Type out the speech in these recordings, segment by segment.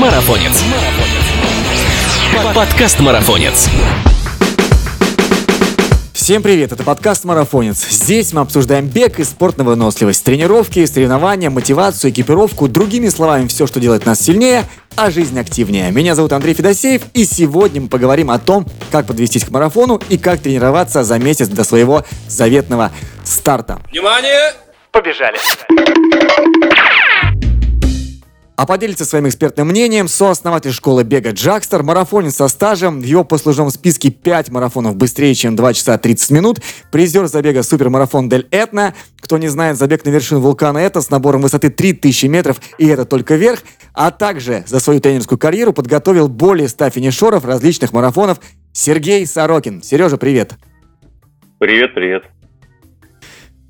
Марафонец. Подкаст Марафонец. Всем привет, это подкаст «Марафонец». Здесь мы обсуждаем бег и спорт на выносливость, тренировки, соревнования, мотивацию, экипировку, другими словами, все, что делает нас сильнее, а жизнь активнее. Меня зовут Андрей Федосеев, и сегодня мы поговорим о том, как подвестись к марафону и как тренироваться за месяц до своего заветного старта. Внимание! Побежали! А поделится своим экспертным мнением сооснователь школы бега Джакстер, марафонец со стажем, в его послужном списке 5 марафонов быстрее, чем 2 часа 30 минут, призер забега супермарафон Дель Этна, кто не знает, забег на вершину вулкана это с набором высоты 3000 метров, и это только верх, а также за свою тренерскую карьеру подготовил более 100 финишеров различных марафонов Сергей Сорокин. Сережа, привет! Привет, привет.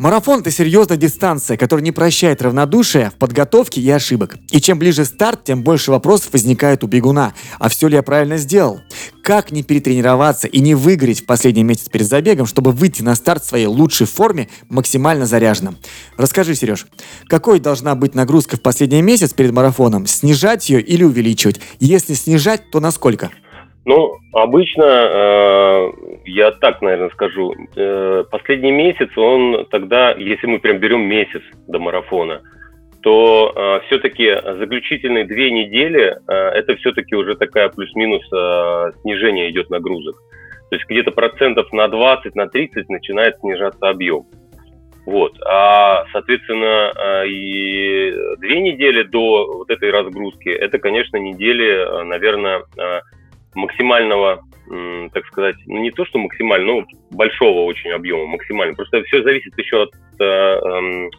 Марафон – это серьезная дистанция, которая не прощает равнодушия в подготовке и ошибок. И чем ближе старт, тем больше вопросов возникает у бегуна. А все ли я правильно сделал? Как не перетренироваться и не выгореть в последний месяц перед забегом, чтобы выйти на старт в своей лучшей форме максимально заряженным? Расскажи, Сереж, какой должна быть нагрузка в последний месяц перед марафоном? Снижать ее или увеличивать? Если снижать, то насколько? Ну, обычно, э, я так, наверное, скажу, э, последний месяц, он тогда, если мы прям берем месяц до марафона, то э, все-таки заключительные две недели, э, это все-таки уже такая плюс-минус э, снижение идет нагрузок. То есть где-то процентов на 20, на 30 начинает снижаться объем. Вот. А, соответственно, э, и две недели до вот этой разгрузки, это, конечно, недели, э, наверное, э, максимального, так сказать, ну не то, что максимально, но большого очень объема, максимально. Просто все зависит еще от э, эм,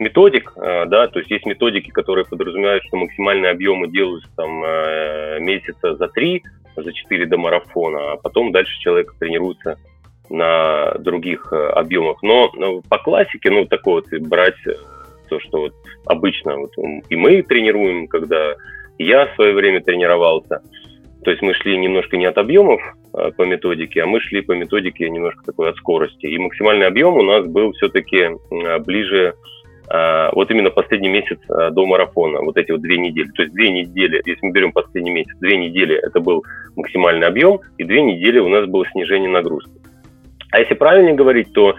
методик, э, да, то есть есть методики, которые подразумевают, что максимальные объемы делаются там э, месяца за три, за четыре до марафона, а потом дальше человек тренируется на других объемах. Но ну, по классике, ну, такое вот брать то, что вот обычно вот, и мы тренируем, когда я в свое время тренировался – то есть мы шли немножко не от объемов а, по методике, а мы шли по методике немножко такой от скорости. И максимальный объем у нас был все-таки а, ближе а, вот именно последний месяц до марафона, вот эти вот две недели. То есть две недели, если мы берем последний месяц, две недели это был максимальный объем, и две недели у нас было снижение нагрузки. А если правильно говорить, то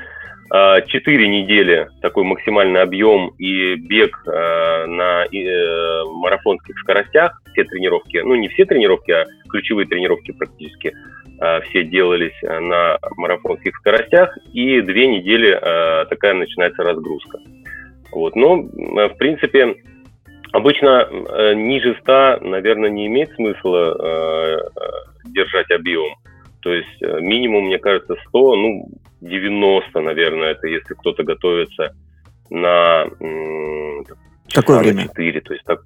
4 недели такой максимальный объем и бег э, на э, марафонских скоростях, все тренировки, ну не все тренировки, а ключевые тренировки практически э, все делались на марафонских скоростях, и две недели такая начинается разгрузка. Вот. Но, в принципе, обычно ниже 100, наверное, не имеет смысла держать объем. То есть минимум, мне кажется, 100, ну, 90, наверное, это если кто-то готовится на Какое время? 4, то есть так,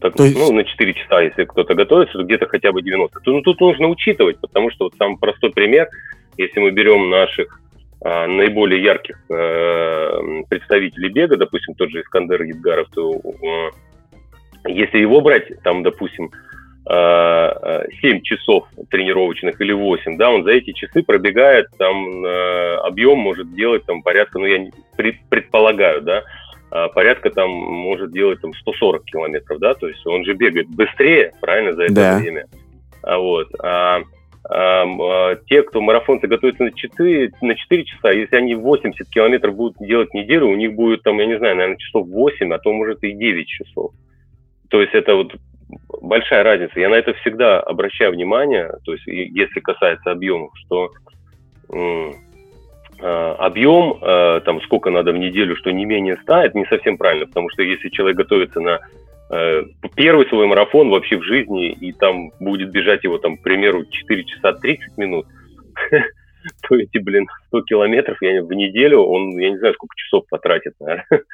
так, то есть... ну, на 4 часа, если кто-то готовится, то где-то хотя бы 90. То, ну, тут нужно учитывать, потому что вот самый простой пример, если мы берем наших а, наиболее ярких а, представителей бега, допустим, тот же Искандер Едгаров, то а, если его брать, там, допустим, 7 э, часов тренировочных или 8, да, он за эти часы пробегает, там э, объем может делать там порядка, ну я предполагаю, да, э, порядка там может делать там 140 километров, да, то есть он же бегает быстрее, правильно, за это да. время. А вот, а, а, те, кто марафонцы готовятся на 4, на 4 часа, если они 80 километров будут делать неделю, у них будет там, я не знаю, наверное, часов 8, а то может и 9 часов. То есть это вот большая разница. Я на это всегда обращаю внимание, то есть если касается объемов, что э, объем, э, там сколько надо в неделю, что не менее 100, это не совсем правильно, потому что если человек готовится на э, первый свой марафон вообще в жизни, и там будет бежать его, там, к примеру, 4 часа 30 минут, то эти, блин, 100 километров я, в неделю, он, я не знаю, сколько часов потратит, наверное.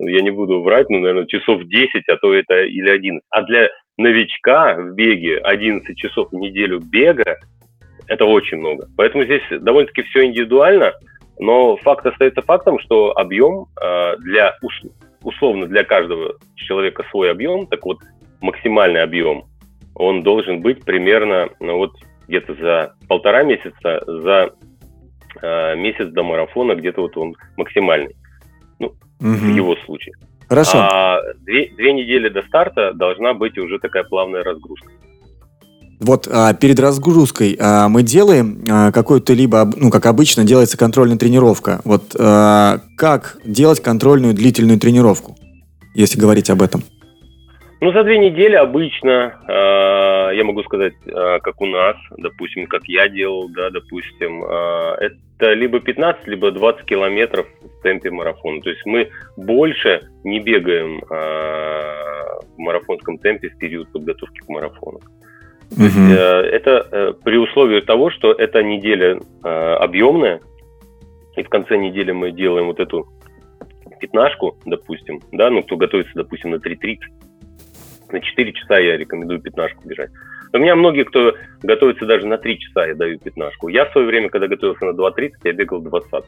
Я не буду врать, но, наверное, часов 10, а то это или 11. А для новичка в беге 11 часов в неделю бега, это очень много. Поэтому здесь довольно-таки все индивидуально, но факт остается фактом, что объем э, для условно для каждого человека свой объем, так вот максимальный объем, он должен быть примерно ну, вот где-то за полтора месяца, за э, месяц до марафона где-то вот он максимальный. Ну, угу. в его случае. Хорошо. А две, две недели до старта должна быть уже такая плавная разгрузка. Вот а, перед разгрузкой а, мы делаем а, какую-то либо, ну, как обычно, делается контрольная тренировка. Вот а, как делать контрольную длительную тренировку, если говорить об этом? Ну, за две недели обычно, э, я могу сказать, э, как у нас, допустим, как я делал, да, допустим, э, это либо 15, либо 20 километров в темпе марафона. То есть мы больше не бегаем э, в марафонском темпе в период подготовки к марафону. То есть, э, это при условии того, что эта неделя объемная, и в конце недели мы делаем вот эту пятнашку, допустим, да, ну, кто готовится, допустим, на 3.30, на 4 часа я рекомендую пятнашку бежать. У меня многие, кто готовится даже на 3 часа, я даю пятнашку. Я в свое время, когда готовился на 2.30, я бегал 20. Угу.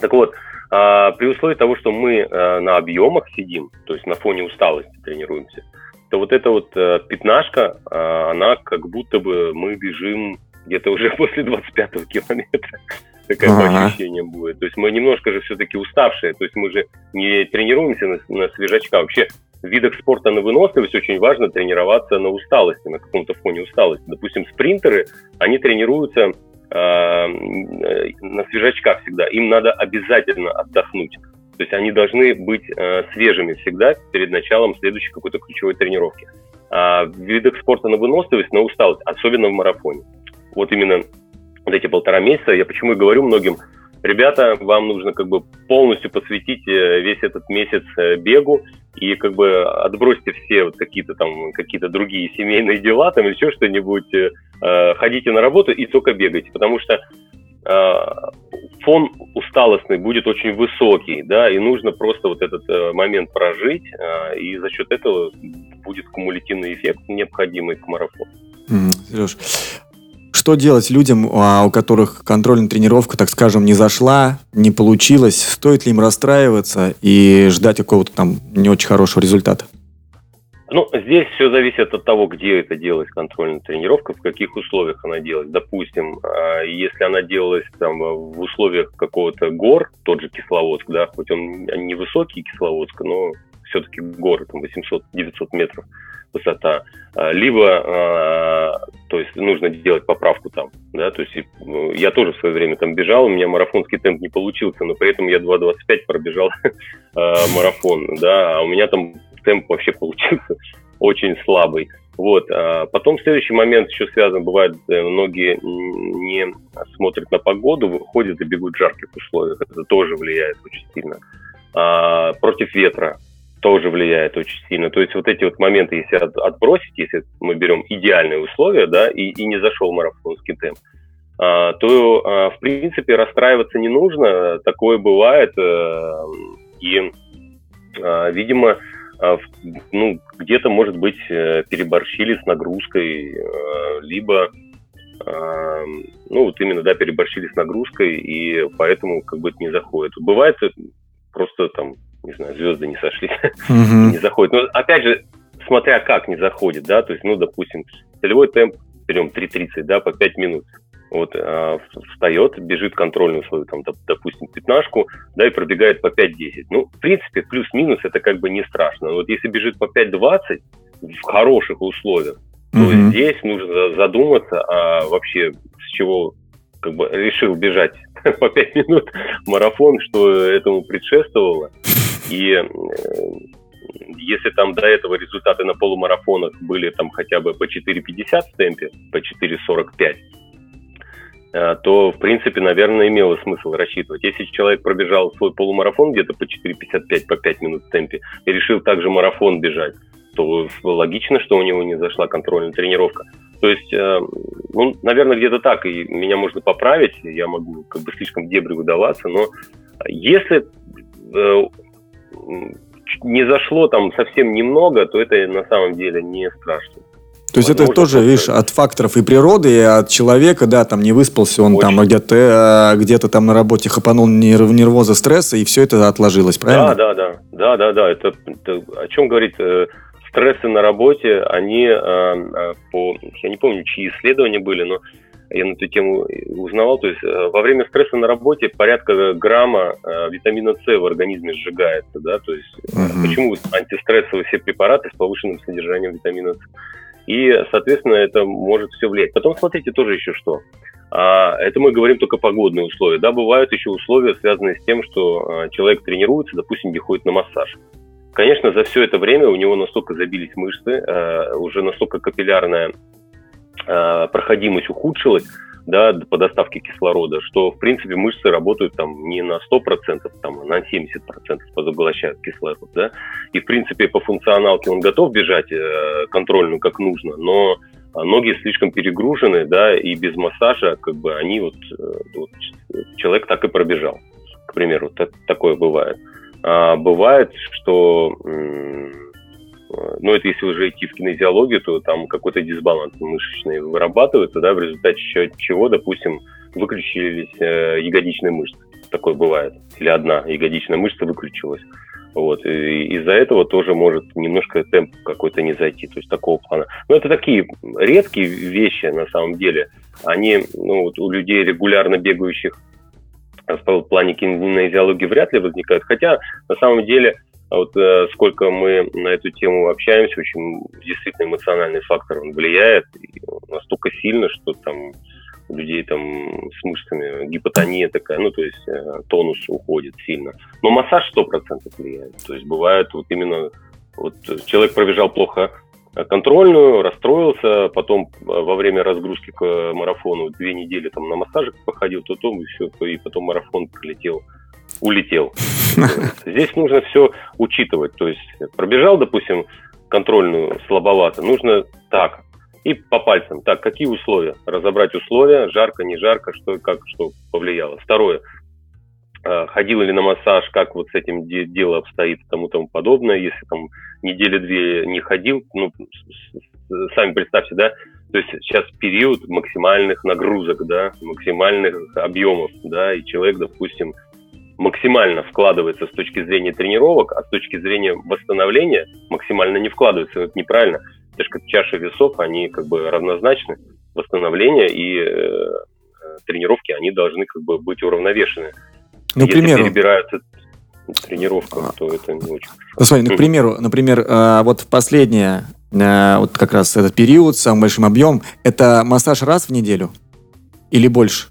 Так вот, а, при условии того, что мы а, на объемах сидим, то есть на фоне усталости тренируемся, то вот эта вот а, пятнашка, а, она как будто бы мы бежим где-то уже после 25-го километра. Такое ага. ощущение будет. То есть мы немножко же все-таки уставшие. То есть мы же не тренируемся на, на свежачка. Вообще в видах спорта на выносливость очень важно тренироваться на усталости, на каком-то фоне усталости. Допустим, спринтеры, они тренируются э, на свежачках всегда. Им надо обязательно отдохнуть. То есть они должны быть э, свежими всегда перед началом следующей какой-то ключевой тренировки. А в видах спорта на выносливость, на усталость, особенно в марафоне. Вот именно вот эти полтора месяца, я почему и говорю многим, ребята, вам нужно как бы полностью посвятить э, весь этот месяц э, бегу и как бы отбросьте все вот какие-то там какие-то другие семейные дела там еще что-нибудь, э, э, ходите на работу и только бегайте, потому что э, фон усталостный будет очень высокий, да, и нужно просто вот этот э, момент прожить, э, и за счет этого будет кумулятивный эффект, необходимый к марафону. Сереж, что делать людям, а, у которых контрольная тренировка, так скажем, не зашла, не получилось? Стоит ли им расстраиваться и ждать какого-то там не очень хорошего результата? Ну, здесь все зависит от того, где это делалась контрольная тренировка, в каких условиях она делалась. Допустим, а, если она делалась там в условиях какого-то гор, тот же Кисловодск, да, хоть он не высокий Кисловодск, но все-таки горы, там 800-900 метров высота, а, либо, а, то есть нужно делать поправку там, да, то есть ну, я тоже в свое время там бежал, у меня марафонский темп не получился, но при этом я 2.25 пробежал а, марафон, да, а у меня там темп вообще получился очень слабый. Вот. потом следующий момент еще связан, бывает, э, многие не смотрят на погоду, выходят и бегут в жарких условиях. Это тоже влияет очень сильно. против ветра тоже влияет очень сильно. То есть вот эти вот моменты, если отбросить, если мы берем идеальные условия, да, и, и не зашел марафонский темп, а, то, а, в принципе, расстраиваться не нужно. Такое бывает. А, и, а, видимо, а, ну, где-то, может быть, э, переборщили с нагрузкой, а, либо ну, вот именно, да, переборщили с нагрузкой, и поэтому как бы это не заходит. Бывает просто там не знаю, звезды не сошлись, mm-hmm. не заходит. Но опять же, смотря как не заходит, да, то есть, ну, допустим, целевой темп берем 3.30, да, по 5 минут. Вот э, встает, бежит контрольную свою, там, допустим, пятнашку, да, и пробегает по 5.10. Ну, в принципе, плюс-минус это как бы не страшно. Вот если бежит по 5.20 в хороших условиях, mm-hmm. то здесь нужно задуматься, а вообще с чего как бы решил бежать по 5 минут марафон, что этому предшествовало. И э, если там до этого результаты на полумарафонах были там хотя бы по 4.50 в темпе, по 4.45, э, то, в принципе, наверное, имело смысл рассчитывать. Если человек пробежал свой полумарафон где-то по 4.55, по 5 минут в темпе, и решил также марафон бежать, то логично, что у него не зашла контрольная тренировка. То есть, э, ну, наверное, где-то так, и меня можно поправить, я могу как бы слишком дебри выдаваться, но если не зашло там совсем немного, то это на самом деле не страшно. То есть это тоже, видишь, от факторов и природы, и от человека, да, там не выспался, он Очень. там где-то э, где-то там на работе хапанул нерв, нервоза, стресса, и все это отложилось, правильно? Да, да, да, да, да, да. Это, это о чем говорит э, стрессы на работе, они э, по, я не помню, чьи исследования были, но я на эту тему узнавал, то есть э, во время стресса на работе порядка грамма э, витамина С в организме сжигается, да, то есть угу. почему антистрессовые все препараты с повышенным содержанием витамина С. И, соответственно, это может все влиять. Потом смотрите тоже еще что. А, это мы говорим только погодные условия. Да, бывают еще условия, связанные с тем, что а, человек тренируется, допустим, не ходит на массаж. Конечно, за все это время у него настолько забились мышцы, а, уже настолько капиллярная проходимость ухудшилась, да, по доставке кислорода, что, в принципе, мышцы работают там не на 100%, там, а на 70% поглощают кислород, да, и, в принципе, по функционалке он готов бежать э, контрольную как нужно, но ноги слишком перегружены, да, и без массажа, как бы, они вот, э, вот человек так и пробежал, к примеру, так, такое бывает. А бывает, что ну, это если уже идти в кинезиологию, то там какой-то дисбаланс мышечный вырабатывается, да, в результате чего, допустим, выключились э, ягодичные мышцы. Такое бывает. Или одна ягодичная мышца выключилась. Вот. Из-за этого тоже может немножко темп какой-то не зайти. То есть такого плана. Но это такие редкие вещи на самом деле. Они ну, вот у людей регулярно бегающих в плане кинезиологии вряд ли возникают. Хотя на самом деле а вот э, сколько мы на эту тему общаемся, очень действительно эмоциональный фактор он влияет и настолько сильно, что там у людей там с мышцами гипотония такая, ну, то есть э, тонус уходит сильно. Но массаж 100% влияет. То есть бывает вот именно, вот человек пробежал плохо контрольную, расстроился, потом э, во время разгрузки к марафону две недели там на массажик походил, то потом и все, и потом марафон прилетел улетел. Здесь нужно все учитывать. То есть пробежал, допустим, контрольную слабовато, нужно так, и по пальцам. Так, какие условия? Разобрать условия, жарко, не жарко, что как что повлияло. Второе, а, ходил ли на массаж, как вот с этим дело обстоит и тому тому подобное. Если там недели-две не ходил, ну, сами представьте, да, то есть сейчас период максимальных нагрузок, да, максимальных объемов, да, и человек, допустим, максимально вкладывается с точки зрения тренировок, а с точки зрения восстановления максимально не вкладывается. Это неправильно. Же как чаша весов, они как бы равнозначны. Восстановление и э, тренировки, они должны как бы быть уравновешены. Ну, Если примеру... перебираются тренировка, то это не очень Ну, смотри, ну, к примеру, например, э, вот последнее, э, вот как раз этот период самым большим объемом, это массаж раз в неделю или больше?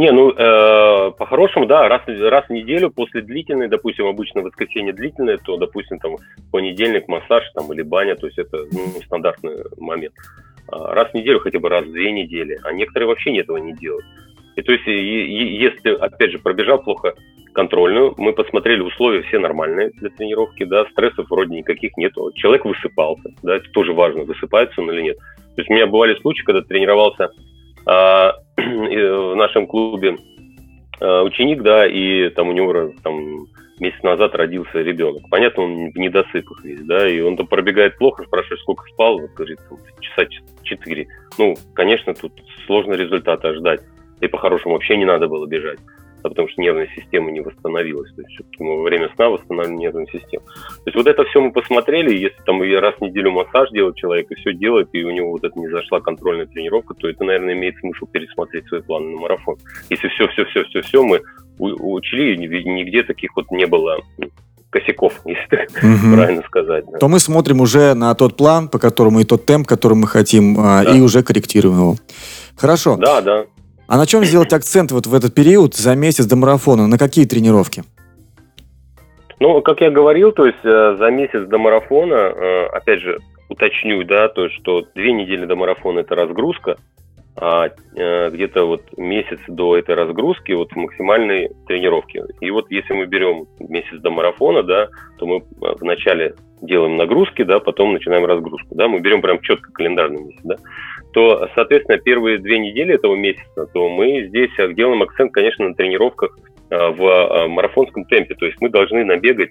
Не, ну, э, по-хорошему, да, раз, раз в неделю после длительной, допустим, обычно воскресенье длительное, то, допустим, там, понедельник массаж там или баня, то есть это ну, стандартный момент. А раз в неделю, хотя бы раз в две недели, а некоторые вообще этого не делают. И то есть, и, и, если, опять же, пробежал плохо контрольную, мы посмотрели условия все нормальные для тренировки, да, стрессов вроде никаких нет, человек высыпался, да, это тоже важно, высыпается он или нет. То есть у меня бывали случаи, когда тренировался в нашем клубе а, ученик, да, и там у него там месяц назад родился ребенок. Понятно, он в недосыпах весь, да, и он там пробегает плохо, спрашивает, сколько спал, вот, говорит, часа четыре. Ну, конечно, тут сложно результата ждать. И по-хорошему вообще не надо было бежать потому что нервная система не восстановилась. То есть все-таки мы во время сна восстанавливаем нервную систему. То есть вот это все мы посмотрели, если там раз в неделю массаж делает человек и все делает, и у него вот это не зашла контрольная тренировка, то это, наверное, имеет смысл пересмотреть свои планы на марафон. Если все-все-все-все-все мы учли, нигде таких вот не было косяков, если так угу. правильно сказать. Да. То мы смотрим уже на тот план, по которому и тот темп, который мы хотим, а, да. и уже корректируем его. Хорошо. Да, да. А на чем сделать акцент вот в этот период за месяц до марафона? На какие тренировки? Ну, как я говорил, то есть э, за месяц до марафона, э, опять же, уточню, да, то есть, что две недели до марафона это разгрузка, а э, где-то вот месяц до этой разгрузки вот максимальной тренировки. И вот если мы берем месяц до марафона, да, то мы вначале делаем нагрузки, да, потом начинаем разгрузку, да, мы берем прям четко календарный месяц, да то, соответственно, первые две недели этого месяца, то мы здесь делаем акцент, конечно, на тренировках а, в а, марафонском темпе. То есть мы должны набегать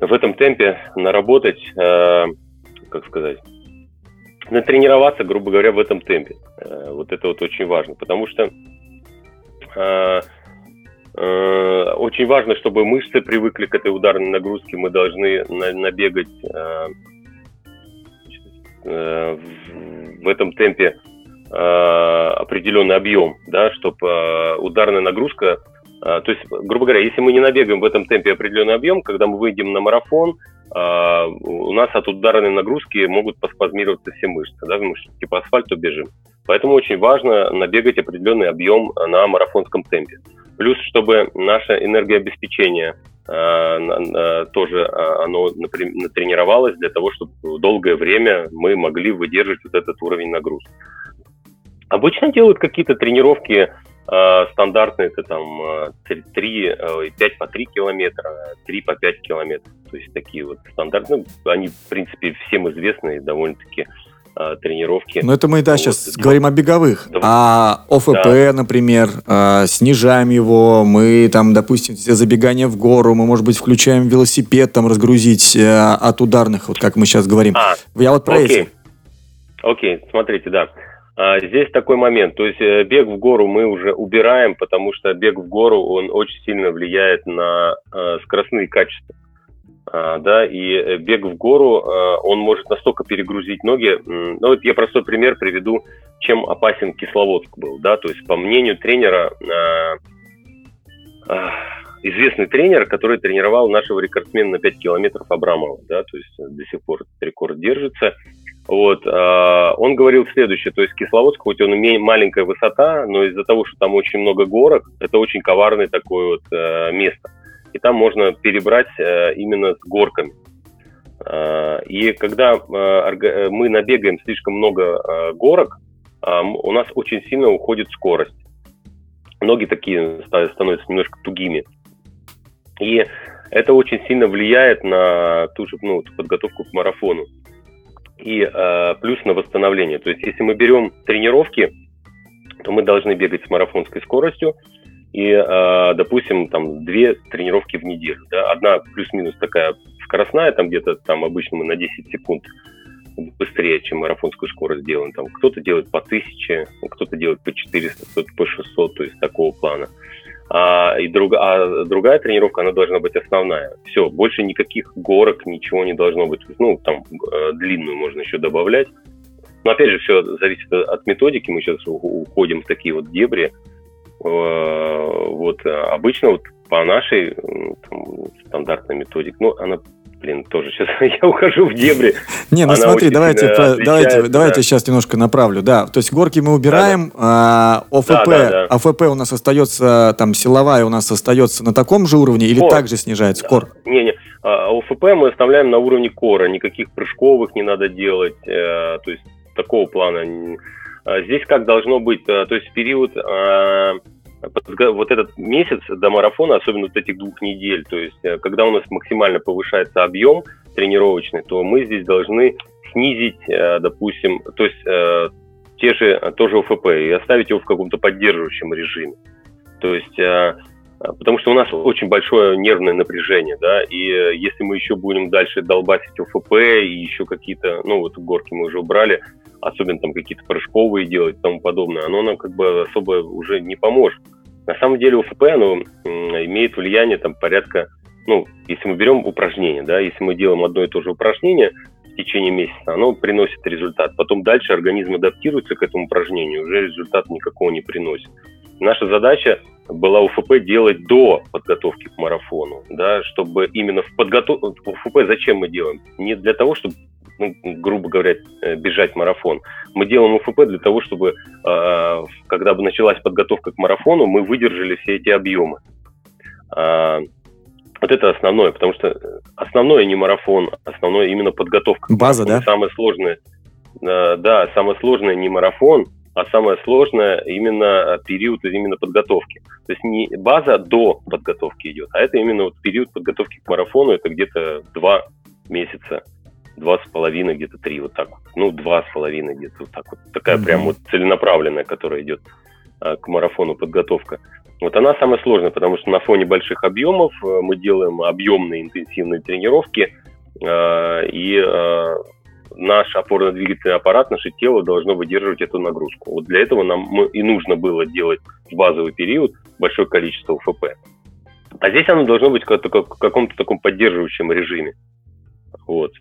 в этом темпе, наработать, как сказать, натренироваться, грубо говоря, в этом темпе. Вот это вот очень важно, потому что очень важно, чтобы мышцы привыкли к этой ударной нагрузке. Мы должны набегать Э, в этом темпе определенный объем, да, чтобы ударная нагрузка то есть, грубо говоря, если мы не набегаем в этом темпе определенный объем, когда мы выйдем на марафон, у нас от ударной нагрузки могут поспазмироваться все мышцы, да, мы типа асфальту бежим. Поэтому очень важно набегать определенный объем на марафонском темпе. Плюс, чтобы наше энергообеспечение э, тоже э, оно натренировалось для того, чтобы долгое время мы могли выдерживать вот этот уровень нагрузки. Обычно делают какие-то тренировки э, стандартные, это там 3, 5 по 3 километра, 3 по 5 километров. То есть такие вот стандартные, ну, они, в принципе, всем известные довольно-таки э, тренировки. Но это мы, да, вот. сейчас говорим о беговых. Да. А ОФП, да. например, э, снижаем его, мы там, допустим, все забегания в гору, мы, может быть, включаем велосипед, там, разгрузить э, от ударных, вот как мы сейчас говорим. А, Я вот про окей. эти. Окей, смотрите, да. А, здесь такой момент, то есть э, бег в гору мы уже убираем, потому что бег в гору, он очень сильно влияет на э, скоростные качества. Да, и э, бег в гору, а, он может настолько перегрузить ноги. Ну, вот я простой пример приведу, чем опасен Кисловодск был, да, то есть по мнению тренера, а, известный тренер, который тренировал нашего рекордсмена на 5 километров Абрамова, да, то есть до сих пор рекорд держится. Вот, он говорил следующее, то есть Кисловодск, хоть он маленькая высота, но из-за того, что там очень много горок, это очень коварное такое вот место и там можно перебрать э, именно с горками. Э, и когда э, мы набегаем слишком много горок, у нас очень сильно уходит скорость. Ноги такие становятся немножко тугими. И это очень сильно влияет на ту же ну, подготовку к марафону. И плюс на восстановление. То есть, если мы берем тренировки, то мы должны бегать с марафонской скоростью, и, э, допустим, там две тренировки в неделю. Да? Одна плюс-минус такая скоростная, там где-то там обычно мы на 10 секунд быстрее, чем марафонскую скорость делаем. Там кто-то делает по 1000, кто-то делает по 400, кто-то по 600, то есть такого плана. А, и друг, а другая тренировка, она должна быть основная. Все, больше никаких горок, ничего не должно быть. Ну, там э, длинную можно еще добавлять. Но опять же, все зависит от методики. Мы сейчас уходим в такие вот дебри. Э, вот э, обычно вот по нашей там, стандартной методике, ну, она блин, тоже сейчас я ухожу в дебри. Не, ну смотри, давайте, давайте, давайте сейчас немножко направлю. Да, то есть горки мы убираем, а ОФП, ОФП у нас остается, там, силовая у нас остается на таком же уровне или также снижается кор? Не, не, а, ОФП мы оставляем на уровне кора, никаких прыжковых не надо делать, э, то есть такого плана а здесь как должно быть, э, то есть период а, вот этот месяц до марафона, особенно вот этих двух недель, то есть э, когда у нас максимально повышается объем тренировочный, то мы здесь должны снизить, э, допустим, то есть те же, тоже ОФП и оставить его в каком-то поддерживающем режиме. То есть потому что у нас очень большое нервное напряжение, да, и если мы еще будем дальше долбасить ОФП и еще какие-то, ну вот горки мы уже убрали, особенно там какие-то прыжковые делать и тому подобное, оно нам как бы особо уже не поможет. На самом деле УФП, оно имеет влияние там порядка, ну, если мы берем упражнение, да, если мы делаем одно и то же упражнение в течение месяца, оно приносит результат. Потом дальше организм адаптируется к этому упражнению, уже результат никакого не приносит. Наша задача была УФП делать до подготовки к марафону, да, чтобы именно в подготовке... УФП зачем мы делаем? Не для того, чтобы ну, грубо говоря, э, бежать марафон. Мы делаем УФП для того, чтобы, э, когда бы началась подготовка к марафону, мы выдержали все эти объемы. А, вот это основное, потому что основное не марафон, основное именно подготовка. База, да? Самое сложное, э, да, самое сложное не марафон, а самое сложное именно период именно подготовки. То есть не база до подготовки идет, а это именно вот период подготовки к марафону, это где-то два месяца два с половиной, где-то три, вот так вот. Ну, два с половиной где-то вот так вот. Такая mm-hmm. прям вот целенаправленная, которая идет а, к марафону подготовка. Вот она самая сложная, потому что на фоне больших объемов а, мы делаем объемные интенсивные тренировки, а, и а, наш опорно-двигательный аппарат, наше тело должно выдерживать эту нагрузку. Вот для этого нам и нужно было делать в базовый период большое количество УФП. А здесь оно должно быть в каком-то таком поддерживающем режиме. Вот.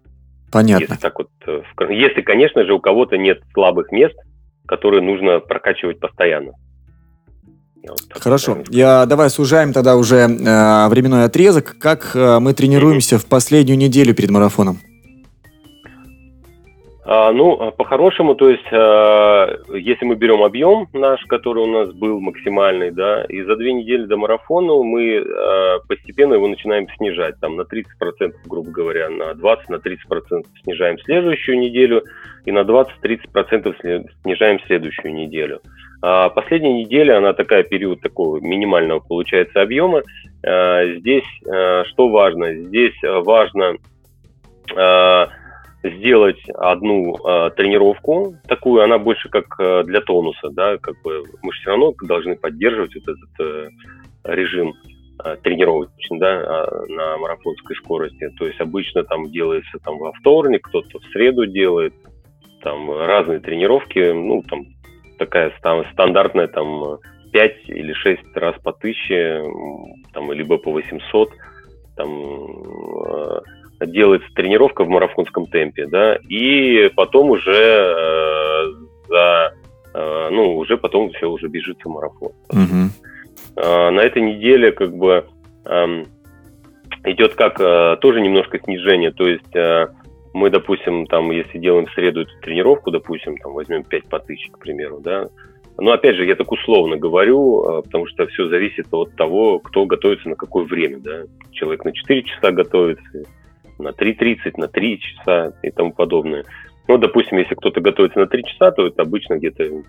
Понятно. Если, так вот, э, если, конечно же, у кого-то нет слабых мест, которые нужно прокачивать постоянно. Вот Хорошо. Я, давай сужаем тогда уже э, временной отрезок. Как э, мы тренируемся mm-hmm. в последнюю неделю перед марафоном? А, ну, по-хорошему, то есть, а, если мы берем объем наш, который у нас был максимальный, да, и за две недели до марафона мы а, постепенно его начинаем снижать, там, на 30%, грубо говоря, на 20, на 30% снижаем следующую неделю, и на 20-30% снижаем следующую неделю. А последняя неделя, она такая, период такого минимального, получается, объема. Здесь что важно? Здесь важно сделать одну э, тренировку такую, она больше как э, для тонуса, да, как бы мы же все равно должны поддерживать вот этот э, режим э, тренировочный, да, э, на марафонской скорости. То есть обычно там делается там во вторник, кто-то в среду делает, там разные тренировки, ну там такая там стандартная там 5 или 6 раз по 1000, там либо по 800, там э, делается тренировка в марафонском темпе, да, и потом уже э, за, э, ну, уже потом все уже бежится марафон. Угу. Э, на этой неделе как бы э, идет как э, тоже немножко снижение, то есть э, мы, допустим, там, если делаем в среду эту тренировку, допустим, там возьмем 5 по тысяче, к примеру, да, но опять же, я так условно говорю, э, потому что все зависит от того, кто готовится на какое время, да. Человек на 4 часа готовится, на 3.30, на 3 часа и тому подобное. Ну, допустим, если кто-то готовится на 3 часа, то это обычно где-то 5-6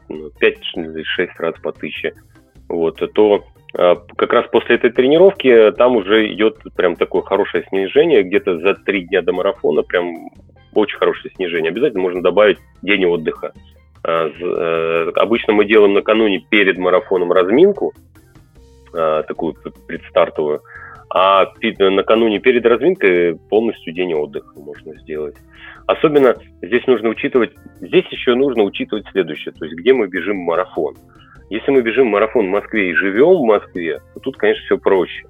ну, раз по 1000. Вот, то а, как раз после этой тренировки там уже идет прям такое хорошее снижение, где-то за 3 дня до марафона прям очень хорошее снижение. Обязательно можно добавить день отдыха. А, э, обычно мы делаем накануне перед марафоном разминку, а, такую предстартовую, а накануне перед разминкой полностью день отдыха можно сделать. Особенно здесь нужно учитывать, здесь еще нужно учитывать следующее, то есть где мы бежим марафон. Если мы бежим марафон в Москве и живем в Москве, то тут, конечно, все проще.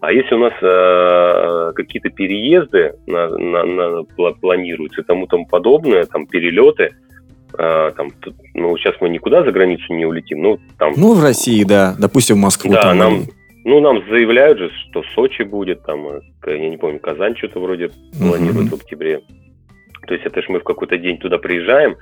А если у нас э, какие-то переезды на, на, на, планируются и тому тому подобное, там перелеты, э, там, тут, ну, сейчас мы никуда за границу не улетим, ну, там... Ну, в России, да, допустим, в Москву. Да, там нам, ну, нам заявляют же, что Сочи будет, там, э, я не помню, Казань что-то вроде планирует uh-huh. в октябре. То есть это же мы в какой-то день туда приезжаем.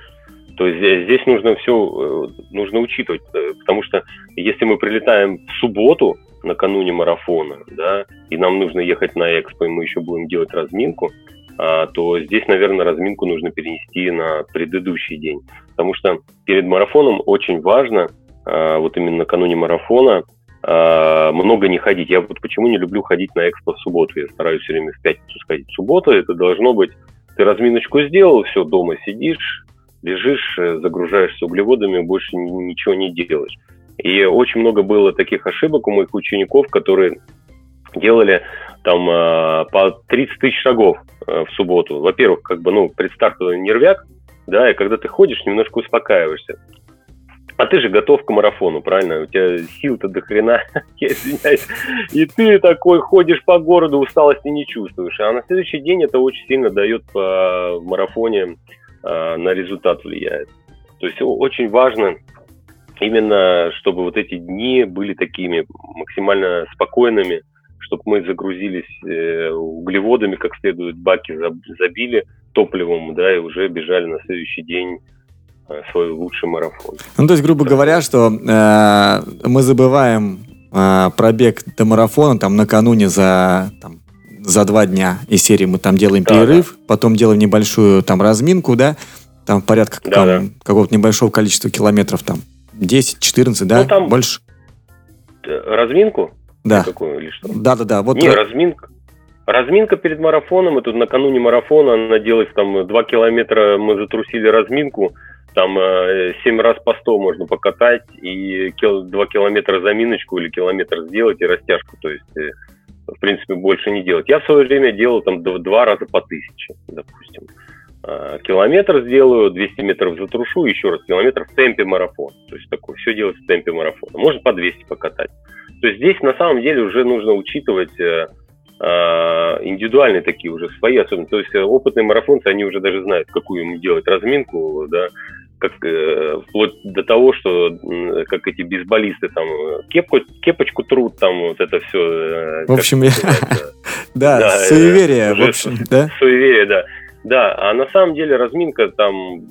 То есть здесь, здесь нужно все, э, нужно учитывать, э, потому что если мы прилетаем в субботу, накануне марафона, да, и нам нужно ехать на экспо, и мы еще будем делать разминку, а, то здесь, наверное, разминку нужно перенести на предыдущий день. Потому что перед марафоном очень важно, а, вот именно накануне марафона, много не ходить. Я вот почему не люблю ходить на экспо в субботу. Я стараюсь все время в пятницу сходить. В субботу это должно быть, ты разминочку сделал, все, дома сидишь, лежишь, э, загружаешься углеводами, больше ничего не делаешь. И очень много было таких ошибок у моих учеников, которые делали там э, по 30 тысяч шагов э, в субботу. Во-первых, как бы, ну, предстартовый нервяк, да, и когда ты ходишь, немножко успокаиваешься. А ты же готов к марафону, правильно? У тебя сил-то до хрена, я извиняюсь. И ты такой ходишь по городу, усталости не чувствуешь. А на следующий день это очень сильно дает по марафоне а, на результат влияет. То есть очень важно именно, чтобы вот эти дни были такими максимально спокойными, чтобы мы загрузились э, углеводами как следует, баки забили топливом, да, и уже бежали на следующий день свой лучший марафон. Ну, то есть, грубо говоря, что э, мы забываем э, пробег до марафона там накануне за там, за два дня из серии мы там делаем да, перерыв, да. потом делаем небольшую там разминку, да, там порядка да, там, да. какого-то небольшого количества километров, там 10-14, да, ну, там больше. Разминку? Да. Какую, или что? Да, да, да. Вот Не, разминка. Разминка перед марафоном, и тут накануне марафона она делается там 2 километра, мы затрусили разминку, там э, 7 раз по 100 можно покатать и 2 километра заминочку или километр сделать и растяжку. То есть, э, в принципе, больше не делать. Я в свое время делал там 2 раза по 1000, допустим. Э, километр сделаю, 200 метров затрушу, еще раз километр в темпе марафона. То есть такое, все делать в темпе марафона. Можно по 200 покатать. То есть здесь на самом деле уже нужно учитывать э, э, индивидуальные такие уже свои особенности. То есть опытные марафонцы, они уже даже знают, какую им делать разминку, да, как э, вплоть до того, что э, как эти бейсболисты там кепку, кепочку трут, там вот это все. Э, в общем, я... да, суеверие, в общем, да? Суеверие, да. Да, а на самом деле разминка там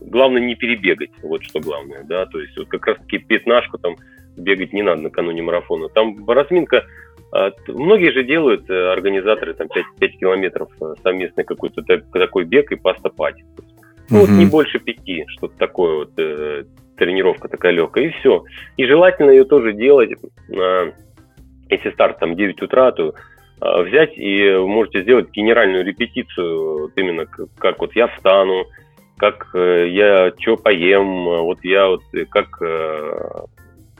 главное не перебегать, вот что главное, да, то есть вот как раз-таки пятнашку там бегать не надо накануне марафона. Там разминка, а, многие же делают, э, организаторы, там 5, 5 километров э, совместный какой-то такой бег и паста Ну, вот не больше пяти, что-то такое вот, э, тренировка такая легкая, и все. И желательно ее тоже делать, э, если старт там 9 утра, то э, взять и можете сделать генеральную репетицию, вот именно как, как вот я встану, как э, я что поем, вот я вот э, как э,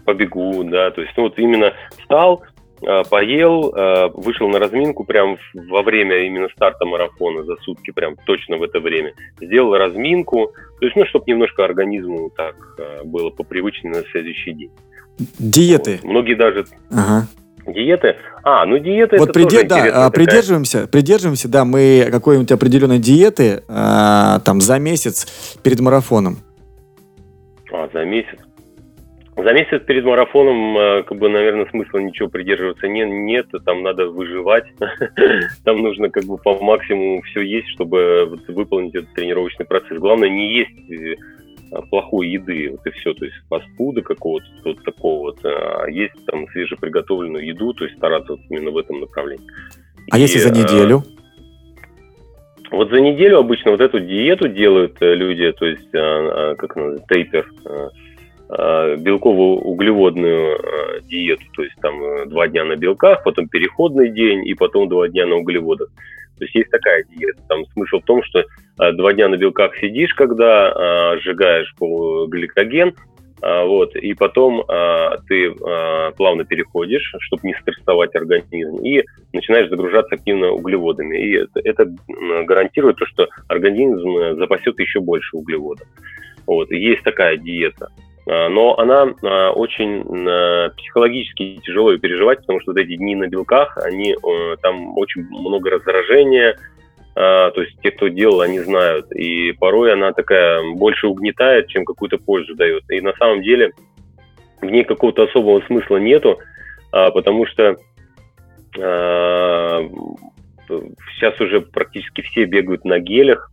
побегу, да, то есть ну, вот именно встал, поел, э, вышел на разминку прям во время именно старта марафона за сутки, прям точно в это время, сделал разминку, то есть, ну, чтобы немножко организму так э, было попривычнее на следующий день. Диеты. Вот. Многие даже... Ага. Диеты? А, ну диеты вот это приде... тоже да, такая... придерживаемся, придерживаемся, да, мы какой-нибудь определенной диеты э, там за месяц перед марафоном. А, за месяц? За месяц перед марафоном, э, как бы, наверное, смысла ничего придерживаться не, нет, там надо выживать, там нужно как бы по максимуму все есть, чтобы выполнить этот тренировочный процесс. Главное не есть э, плохой еды, вот и все, то есть фастфуда какого-то, вот такого вот, а есть там свежеприготовленную еду, то есть стараться вот именно в этом направлении. А и, если за неделю? Вот за неделю обычно вот эту диету делают э, люди, то есть, как называется, тейпер, белково-углеводную диету, то есть там э, два дня на белках, потом переходный день и потом два дня на углеводах. То есть есть такая диета. Там смысл в том, что э, два дня на белках сидишь, когда э, сжигаешь гликоген, э, вот, и потом э, ты э, плавно переходишь, чтобы не стрессовать организм, и начинаешь загружаться активно углеводами. И это, это гарантирует то, что организм запасет еще больше углеводов. Вот, есть такая диета. А, но она а, очень а, психологически тяжело переживать, потому что вот эти дни на белках, они, там очень много раздражения, то есть те, кто делал, они знают. И порой она такая больше угнетает, чем какую-то пользу дает. И на самом деле в ней какого-то особого смысла нету, потому что сейчас уже практически все бегают на гелях,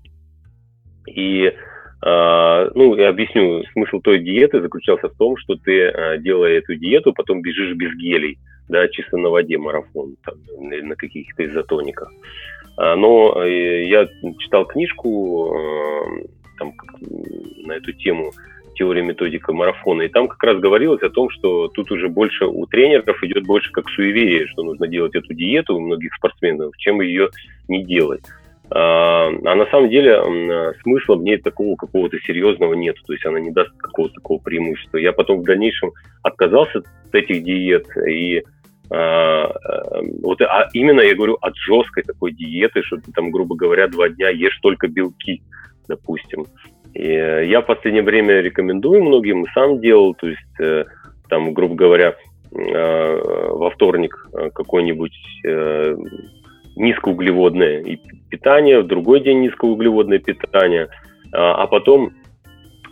и ну, я объясню, смысл той диеты заключался в том, что ты, а, делая эту диету, потом бежишь без гелей, да, чисто на воде марафон, там, на каких-то изотониках. А, но э, я читал книжку там, на эту тему теория методика марафона, и там как раз говорилось о том, что тут уже больше у тренеров идет больше как суеверие, что нужно делать эту диету у многих спортсменов, чем ее не делать. А, а на самом деле смысла в ней такого какого-то серьезного нет, то есть она не даст какого-то такого преимущества. Я потом в дальнейшем отказался от этих диет и а, э, вот а именно я говорю от жесткой такой диеты, что ты там, грубо говоря, два дня ешь только белки, допустим. И э, я в последнее время рекомендую многим, сам делал, то есть э, там, грубо говоря, во вторник какой-нибудь низкоуглеводное питание, в другой день низкоуглеводное питание, а, а потом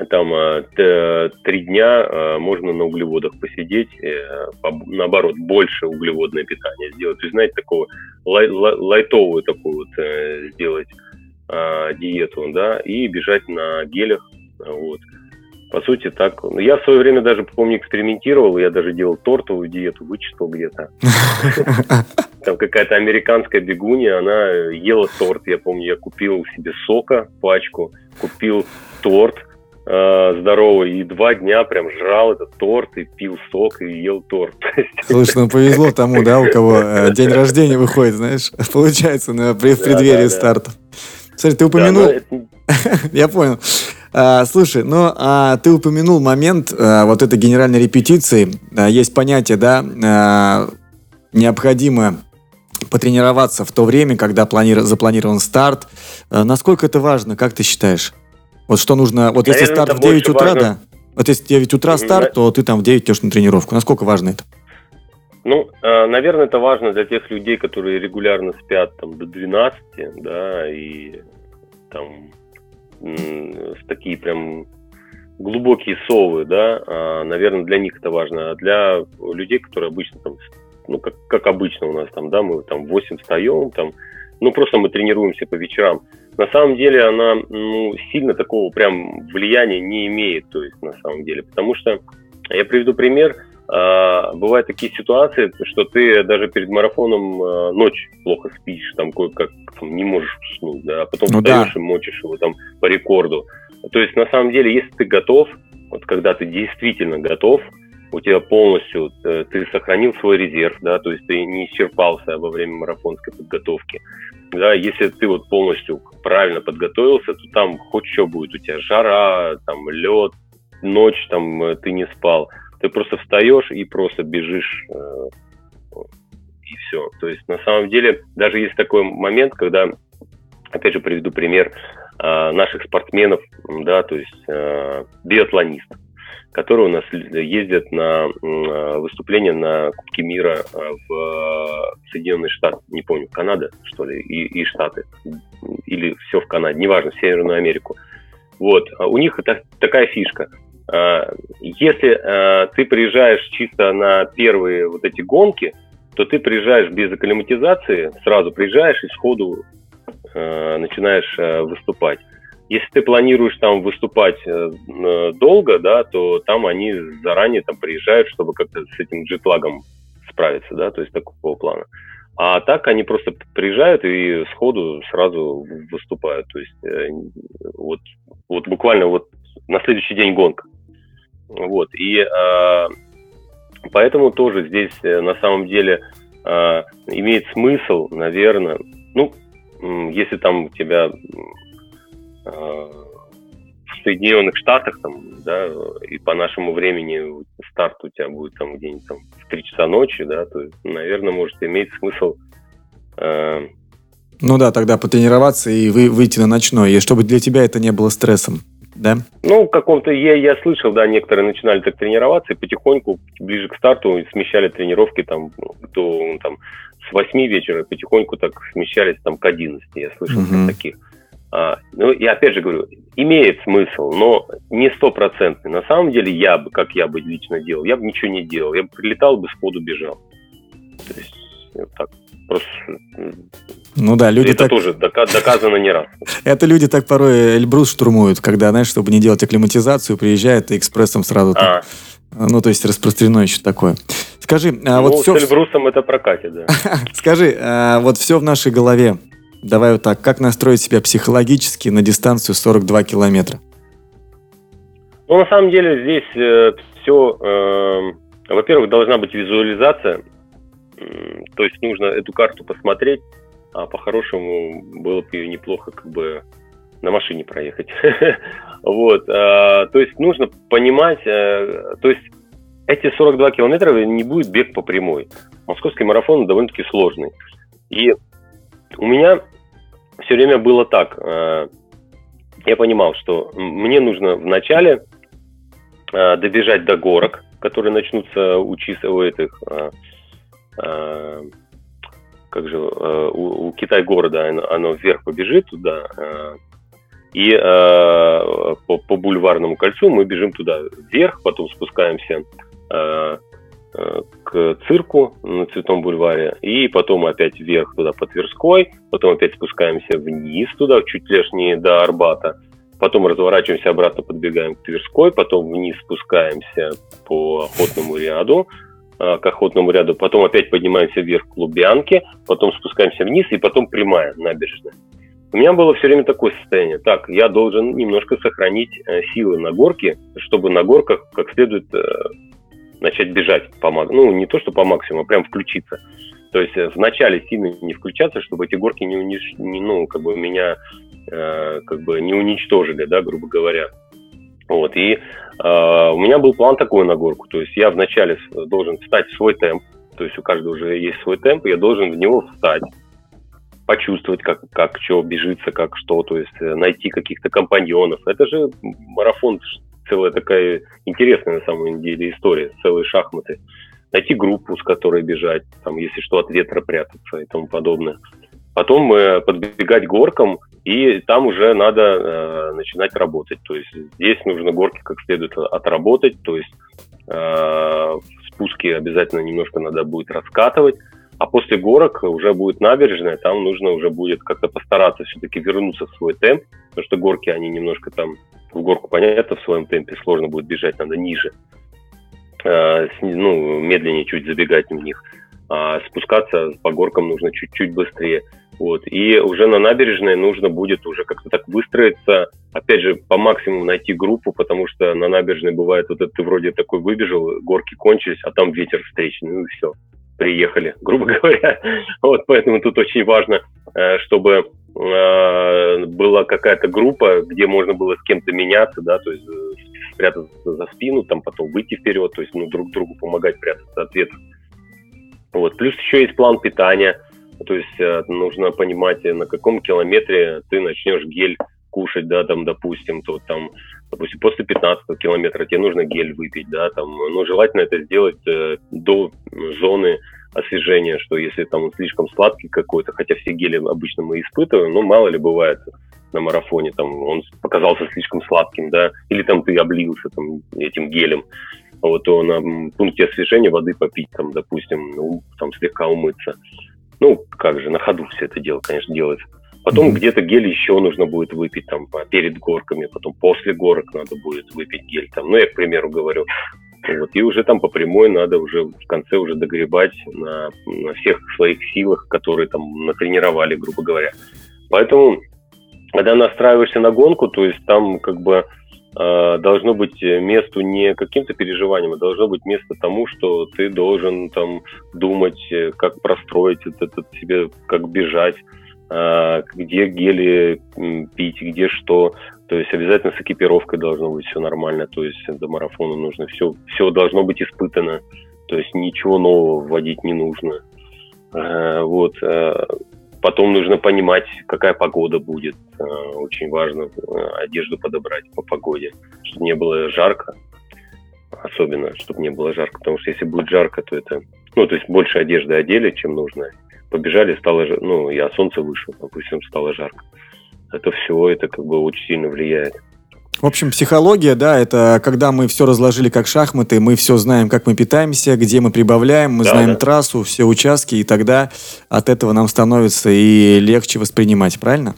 там а, три дня а, можно на углеводах посидеть, э, наоборот, больше углеводное питание сделать. То есть, знаете, такого лай, лай, лайтовую такую вот э, сделать диету, да, и бежать на гелях, вот. По сути, так. Ну, я в свое время даже, помню, экспериментировал, я даже делал тортовую диету, вычитал где-то. Там какая-то американская бегунья, она ела торт, я помню, я купил себе сока, пачку, купил торт, э, здоровый, и два дня прям жрал этот торт, и пил сок, и ел торт. Слушай, ну повезло тому, да, у кого э, день рождения выходит, знаешь, получается, на, в преддверии старта. Смотри, ты упомянул... Я понял. А, слушай, ну а ты упомянул момент а, вот этой генеральной репетиции. А, есть понятие, да, а, необходимо потренироваться в то время, когда плани... запланирован старт. А, насколько это важно, как ты считаешь? Вот что нужно, вот Наверное, если старт в 9 утра, важно. да, вот если 9 утра старт, то ты там в 9 идешь на тренировку. Насколько важно это? Ну, наверное, это важно для тех людей, которые регулярно спят там до 12, да, и там такие прям глубокие совы, да, а, наверное, для них это важно. А для людей, которые обычно там, ну, как, как обычно у нас там, да, мы там в 8 встаем, там, ну, просто мы тренируемся по вечерам. На самом деле она, ну, сильно такого прям влияния не имеет, то есть, на самом деле, потому что, я приведу пример, а, бывают такие ситуации, что ты даже перед марафоном а, ночь плохо спишь, там кое-как там, не можешь уснуть, да, а потом ну, встаешь да. и мочишь его там по рекорду. То есть, на самом деле, если ты готов, вот когда ты действительно готов, у тебя полностью, э, ты сохранил свой резерв, да, то есть ты не исчерпался во время марафонской подготовки. Да, если ты вот полностью правильно подготовился, то там хоть что будет, у тебя жара, там лед, ночь, там э, ты не спал, ты просто встаешь и просто бежишь э, и все. То есть на самом деле даже есть такой момент, когда, опять же, приведу пример э, наших спортсменов, да, то есть э, биатлонист, которые у нас ездят на выступления на Кубке мира в Соединенные Штаты, не помню, Канада, что ли, и, и Штаты, или все в Канаде, неважно, в Северную Америку. Вот, а у них это такая фишка. Э, если ты приезжаешь чисто на первые вот эти гонки, то ты приезжаешь без акклиматизации, сразу приезжаешь и сходу э, начинаешь э, выступать. Если ты планируешь там выступать э, э, долго, да, то там они заранее там приезжают, чтобы как-то с этим джетлагом справиться, да, то есть такого плана. А так они просто приезжают и сходу сразу выступают. То есть э, вот, вот буквально вот на следующий день гонка. Вот. И э, поэтому тоже здесь э, на самом деле э, имеет смысл, наверное, ну, если там у тебя э, в Соединенных Штатах, там, да, и по нашему времени старт у тебя будет там где-нибудь там в 3 часа ночи, да, то, наверное, может иметь смысл э, ну да, тогда потренироваться и вы, выйти на ночной, и чтобы для тебя это не было стрессом, да? Ну, каком-то, я, я слышал, да, некоторые начинали так тренироваться, и потихоньку, ближе к старту, смещали тренировки там до там, с 8 вечера потихоньку так смещались там к 11, я слышал угу. таких. А, ну, я опять же говорю, имеет смысл, но не стопроцентный. На самом деле, я бы, как я бы лично делал, я бы ничего не делал. Я бы прилетал бы, сходу бежал. То есть, вот так. Просто... Ну да, люди Это так... тоже доказано не раз. Это люди так порой Эльбрус штурмуют, когда, знаешь, чтобы не делать акклиматизацию, приезжают и экспрессом сразу... А. Ну, то есть распространено еще такое. Скажи, а ну, вот все... с Эльбрусом это прокатит, да. Скажи, а вот все в нашей голове. Давай вот так, как настроить себя психологически на дистанцию 42 километра? Ну, на самом деле здесь э, все... Э, во-первых, должна быть визуализация. То есть нужно эту карту посмотреть, а по-хорошему было бы ее неплохо как бы на машине проехать. вот. А, то есть нужно понимать, э, то есть эти 42 километра не будет бег по прямой. Московский марафон довольно-таки сложный. И у меня все время было так. Э, я понимал, что мне нужно вначале э, добежать до горок, которые начнутся у этих как же у, у Китай города оно, оно вверх побежит туда и э, по, по бульварному кольцу мы бежим туда вверх, потом спускаемся Э, э, к цирку на Цветном бульваре, и потом опять вверх туда по Тверской, потом опять спускаемся вниз туда, чуть лишь до Арбата, потом разворачиваемся обратно, подбегаем к Тверской, потом вниз спускаемся по охотному ряду, э, к охотному ряду, потом опять поднимаемся вверх к Лубянке, потом спускаемся вниз, и потом прямая набережная. У меня было все время такое состояние. Так, я должен немножко сохранить силы на горке, чтобы на горках как следует начать бежать по ну не то что по максимуму, а прям включиться. То есть э, вначале сильно не включаться, чтобы эти горки не, унич... не ну как бы меня э, как бы не уничтожили, да, грубо говоря. Вот и э, у меня был план такой на горку, то есть я вначале должен встать в свой темп, то есть у каждого уже есть свой темп, я должен в него встать, почувствовать, как, как что бежится, как что, то есть э, найти каких-то компаньонов. Это же марафон целая такая интересная на самом деле история, целые шахматы. Найти группу, с которой бежать, там, если что, от ветра прятаться и тому подобное. Потом э, подбегать горкам и там уже надо э, начинать работать. То есть здесь нужно горки как следует отработать, то есть э, спуски обязательно немножко надо будет раскатывать, а после горок уже будет набережная, там нужно уже будет как-то постараться все-таки вернуться в свой темп, потому что горки, они немножко там, в горку, понятно, в своем темпе сложно будет бежать, надо ниже, э, ну, медленнее чуть забегать в них. А спускаться по горкам нужно чуть-чуть быстрее. Вот. И уже на набережной нужно будет уже как-то так выстроиться, опять же, по максимуму найти группу, потому что на набережной бывает, вот это ты вроде такой выбежал, горки кончились, а там ветер встречный, ну и все, приехали, грубо говоря. Вот, поэтому тут очень важно, э, чтобы э, была какая-то группа, где можно было с кем-то меняться, да, то есть э, спрятаться за спину, там потом выйти вперед, то есть ну, друг другу помогать прятаться от ветра. Вот. Плюс еще есть план питания, то есть э, нужно понимать, на каком километре ты начнешь гель кушать, да, там, допустим, то там, допустим, после 15 километра тебе нужно гель выпить, да, там, ну, желательно это сделать э, до зоны освежения, что если там он слишком сладкий какой-то, хотя все гели обычно мы испытываем, но мало ли бывает на марафоне, там, он показался слишком сладким, да, или там ты облился там этим гелем, вот, то на пункте освежения воды попить, там, допустим, ну, там, слегка умыться. Ну, как же, на ходу все это дело, конечно, делается. Потом mm-hmm. где-то гель еще нужно будет выпить там перед горками, потом после горок надо будет выпить гель там. Ну, я, к примеру, говорю. Вот, и уже там по прямой надо уже в конце уже догребать на, на всех своих силах, которые там натренировали, грубо говоря. Поэтому, когда настраиваешься на гонку, то есть там как бы должно быть месту не каким-то переживанием, а должно быть место тому, что ты должен там думать, э, как простроить этот, этот себе, как бежать, где гели пить, где что. То есть обязательно с экипировкой должно быть все нормально. То есть до марафона нужно все, все должно быть испытано. То есть ничего нового вводить не нужно. Вот. Потом нужно понимать, какая погода будет. Очень важно одежду подобрать по погоде, чтобы не было жарко. Особенно, чтобы не было жарко. Потому что если будет жарко, то это... Ну, то есть больше одежды одели, чем нужно побежали, стало, ну, я солнце вышло, допустим, стало жарко. Это все, это как бы очень сильно влияет. В общем, психология, да, это когда мы все разложили как шахматы, мы все знаем, как мы питаемся, где мы прибавляем, мы да, знаем да. трассу, все участки, и тогда от этого нам становится и легче воспринимать, правильно?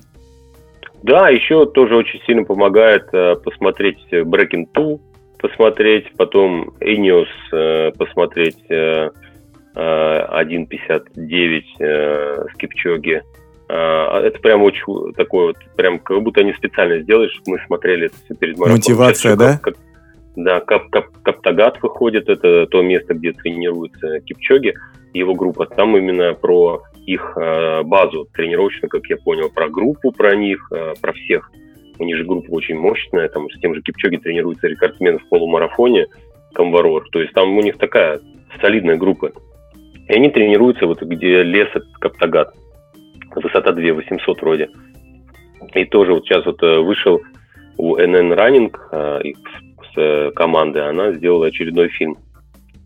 Да, еще тоже очень сильно помогает э, посмотреть Breaking 2, посмотреть, потом Enios э, посмотреть, э, 1.59 э, с Кипчоги. А, это прям очень такой вот, прям как будто они специально сделали, чтобы мы смотрели это все перед марафоном. Мотивация, Сейчас, да? Как, да, Кап, Кап, Каптагат выходит, это то место, где тренируются Кипчоги, его группа. Там именно про их э, базу тренировочную, как я понял, про группу, про них, э, про всех. У них же группа очень мощная, там с тем же Кипчоги тренируется рекордсмен в полумарафоне, Камварор. То есть там у них такая солидная группа. И они тренируются вот где лес Каптагат. Высота 2 800 вроде. И тоже вот сейчас вот э, вышел у NN Running э, с э, команды, она сделала очередной фильм.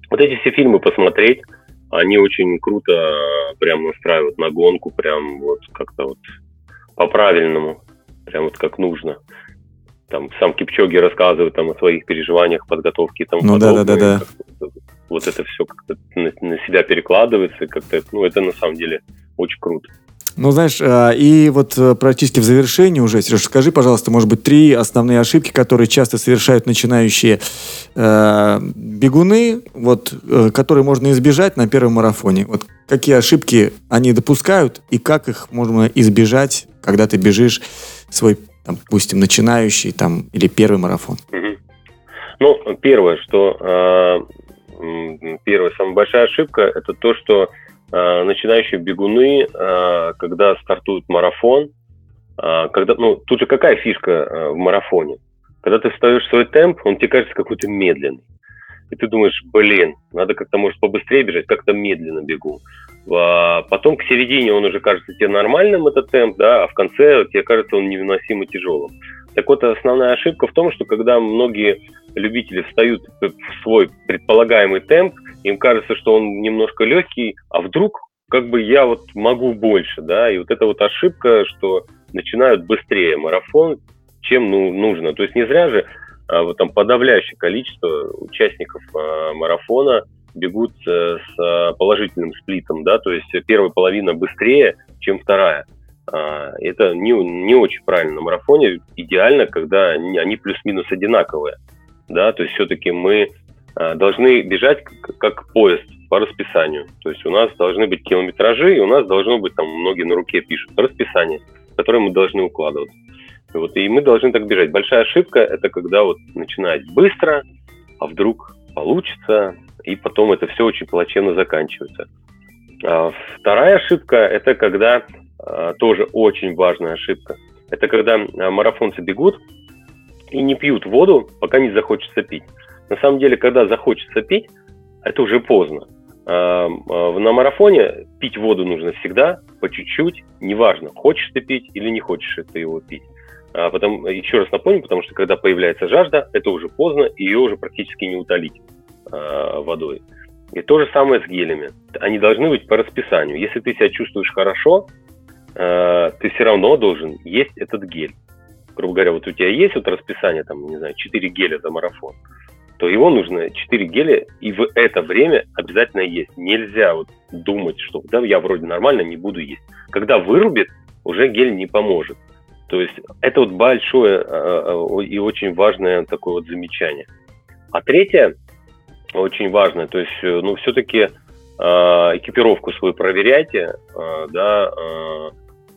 Вот эти все фильмы посмотреть, они очень круто прям настраивают на гонку, прям вот как-то вот по-правильному, прям вот как нужно. Там сам Кипчоги рассказывает там о своих переживаниях, подготовке и тому ну, подобное. Да, да, да, да вот это все как-то на, на себя перекладывается, как-то, ну, это на самом деле очень круто. Ну, знаешь, а, и вот э, практически в завершении уже, Сереж, скажи, пожалуйста, может быть, три основные ошибки, которые часто совершают начинающие э, бегуны, вот, э, которые можно избежать на первом марафоне. Вот какие ошибки они допускают и как их можно избежать, когда ты бежишь свой, там, допустим, начинающий там или первый марафон? Ну, первое, что первая самая большая ошибка – это то, что начинающие бегуны, э, когда стартуют марафон, э, когда, ну, тут же какая фишка э, в марафоне? Когда ты встаешь в свой темп, он тебе кажется какой-то медленный. И ты думаешь, блин, надо как-то, может, побыстрее бежать, как-то медленно бегу. А потом к середине он уже кажется тебе нормальным, этот темп, да, а в конце тебе кажется он невыносимо тяжелым. Так вот, основная ошибка в том, что когда многие любители встают в свой предполагаемый темп, им кажется, что он немножко легкий, а вдруг как бы я вот могу больше, да, и вот эта вот ошибка, что начинают быстрее марафон, чем ну, нужно. То есть не зря же а, вот там подавляющее количество участников а, марафона бегут а, с положительным сплитом, да, то есть первая половина быстрее, чем вторая. А, это не, не очень правильно. На марафоне идеально, когда они плюс-минус одинаковые, да, то есть все-таки мы должны бежать как, как поезд по расписанию. То есть у нас должны быть километражи, и у нас должно быть, там многие на руке пишут, расписание, которое мы должны укладывать. Вот, и мы должны так бежать. Большая ошибка – это когда вот начинать быстро, а вдруг получится, и потом это все очень плачевно заканчивается. А вторая ошибка – это когда, а, тоже очень важная ошибка, это когда а, марафонцы бегут и не пьют воду, пока не захочется пить. На самом деле, когда захочется пить, это уже поздно. А, а, на марафоне пить воду нужно всегда, по чуть-чуть, неважно, хочешь ты пить или не хочешь ты его пить. А потом, еще раз напомню, потому что когда появляется жажда, это уже поздно, и ее уже практически не утолить э, водой. И то же самое с гелями. Они должны быть по расписанию. Если ты себя чувствуешь хорошо, э, ты все равно должен есть этот гель. Грубо говоря, вот у тебя есть вот расписание, там, не знаю, 4 геля за марафон, то его нужно 4 геля и в это время обязательно есть. Нельзя вот думать, что да, я вроде нормально, не буду есть. Когда вырубит, уже гель не поможет. То есть это вот большое э, и очень важное такое вот замечание. А третье, очень важное, то есть, э, ну, все-таки э, экипировку свою проверяйте, да,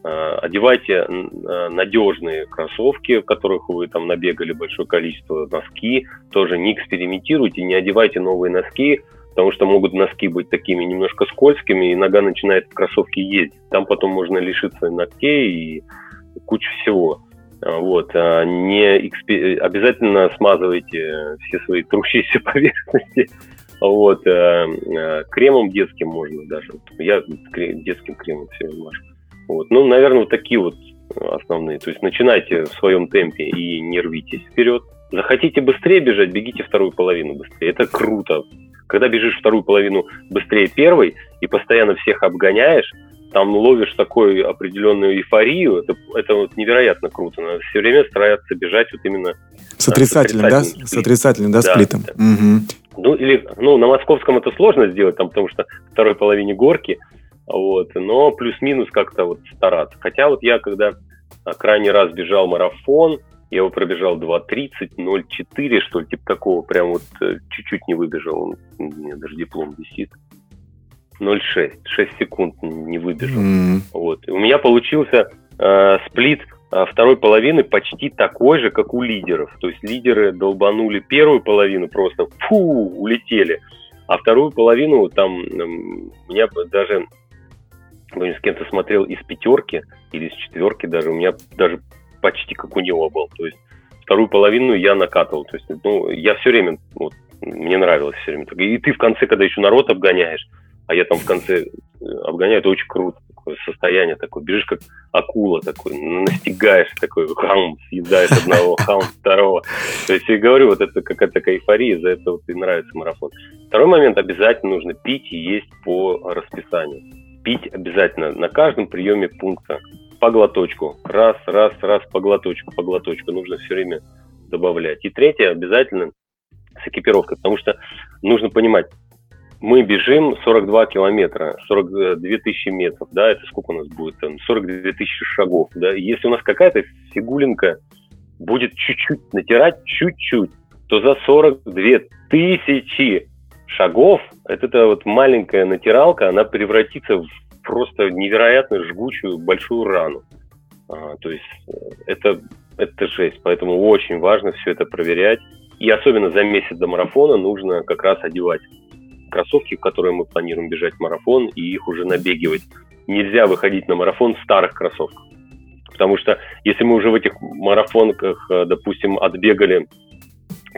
одевайте надежные кроссовки, в которых вы там набегали большое количество носки, тоже не экспериментируйте, не одевайте новые носки, потому что могут носки быть такими немножко скользкими, и нога начинает в кроссовке ездить. Там потом можно лишиться ногтей и куча всего. А, вот, не экспе... обязательно смазывайте все свои трущиеся поверхности. Вот, кремом детским можно даже. Я детским кремом все мажу. Вот, ну, наверное, вот такие вот основные. То есть начинайте в своем темпе и не рвитесь вперед. Захотите быстрее бежать, бегите вторую половину быстрее. Это круто. Когда бежишь вторую половину быстрее первой и постоянно всех обгоняешь, там ловишь такую определенную эйфорию, это, это вот невероятно круто. Надо все время стараться бежать вот именно с отрицательным, да? С отрицательным, да, да сплитом. Да. Угу. Ну, или, ну, на московском это сложно сделать, там, потому что второй половине горки, вот, но плюс-минус как-то вот стараться. Хотя вот я, когда а, крайний раз бежал марафон, я его пробежал 2.30, 0.4, что ли, типа такого, прям вот э, чуть-чуть не выбежал, у меня даже диплом висит. 0,6. 6 секунд не выбежал. Mm-hmm. Вот. У меня получился э, сплит э, второй половины почти такой же, как у лидеров. То есть лидеры долбанули первую половину, просто фу, улетели. А вторую половину там э, меня даже с кем-то смотрел из пятерки или из четверки даже, у меня даже почти как у него был. То есть вторую половину я накатывал. То есть, ну, я все время, вот, мне нравилось все время. И ты в конце, когда еще народ обгоняешь, а я там в конце э, обгоняю, это очень круто. Такое состояние такое. Бежишь как акула такой, настигаешь такой, хаум, съедаешь одного, хаум второго. То есть я говорю, вот это какая-то такая эйфория, за это вот и нравится марафон. Второй момент, обязательно нужно пить и есть по расписанию. Пить обязательно на каждом приеме пункта по глоточку. Раз, раз, раз, по глоточку, по глоточку. Нужно все время добавлять. И третье, обязательно с экипировкой, потому что нужно понимать, мы бежим 42 километра, 42 тысячи метров, да, это сколько у нас будет, там, 42 тысячи шагов, да, если у нас какая-то фигулинка будет чуть-чуть натирать, чуть-чуть, то за 42 тысячи шагов, это, это вот маленькая натиралка, она превратится в просто невероятно жгучую большую рану. А, то есть э, это, это жесть, поэтому очень важно все это проверять. И особенно за месяц до марафона нужно как раз одевать кроссовки, в которые мы планируем бежать марафон, и их уже набегивать. Нельзя выходить на марафон в старых кроссовках. Потому что если мы уже в этих марафонках, э, допустим, отбегали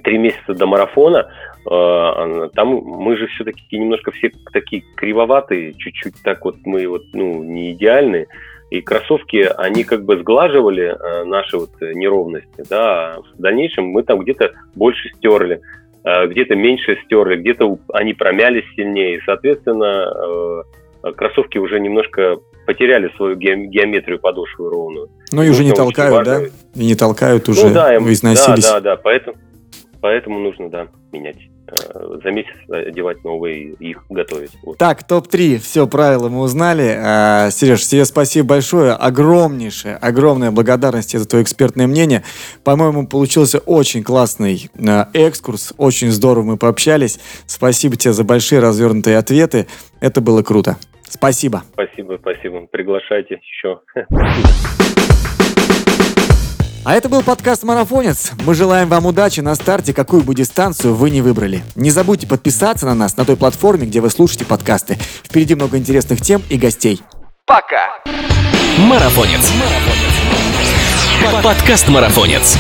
три месяца до марафона, там мы же все-таки немножко все такие кривоватые, чуть-чуть так вот мы вот, ну, не идеальные. И кроссовки, они как бы сглаживали э, наши вот неровности, да, а в дальнейшем мы там где-то больше стерли. Э, где-то меньше стерли, где-то они промялись сильнее. И, соответственно, э, кроссовки уже немножко потеряли свою геометрию подошвы ровную. Ну и уже не толкают, да? И не толкают уже, ну, да, вы износились. Да, да, да, поэтому, поэтому нужно, да, менять. Э, за месяц одевать новые и их готовить. Вот. Так, топ-3, все, правила мы узнали. А, Сереж, тебе спасибо большое, огромнейшее, огромная благодарность за твое экспертное мнение. По-моему, получился очень классный э, экскурс, очень здорово мы пообщались. Спасибо тебе за большие развернутые ответы, это было круто. Спасибо. Спасибо, спасибо. Приглашайте еще. А это был подкаст «Марафонец». Мы желаем вам удачи на старте, какую бы дистанцию вы не выбрали. Не забудьте подписаться на нас на той платформе, где вы слушаете подкасты. Впереди много интересных тем и гостей. Пока! Марафонец. Подкаст «Марафонец».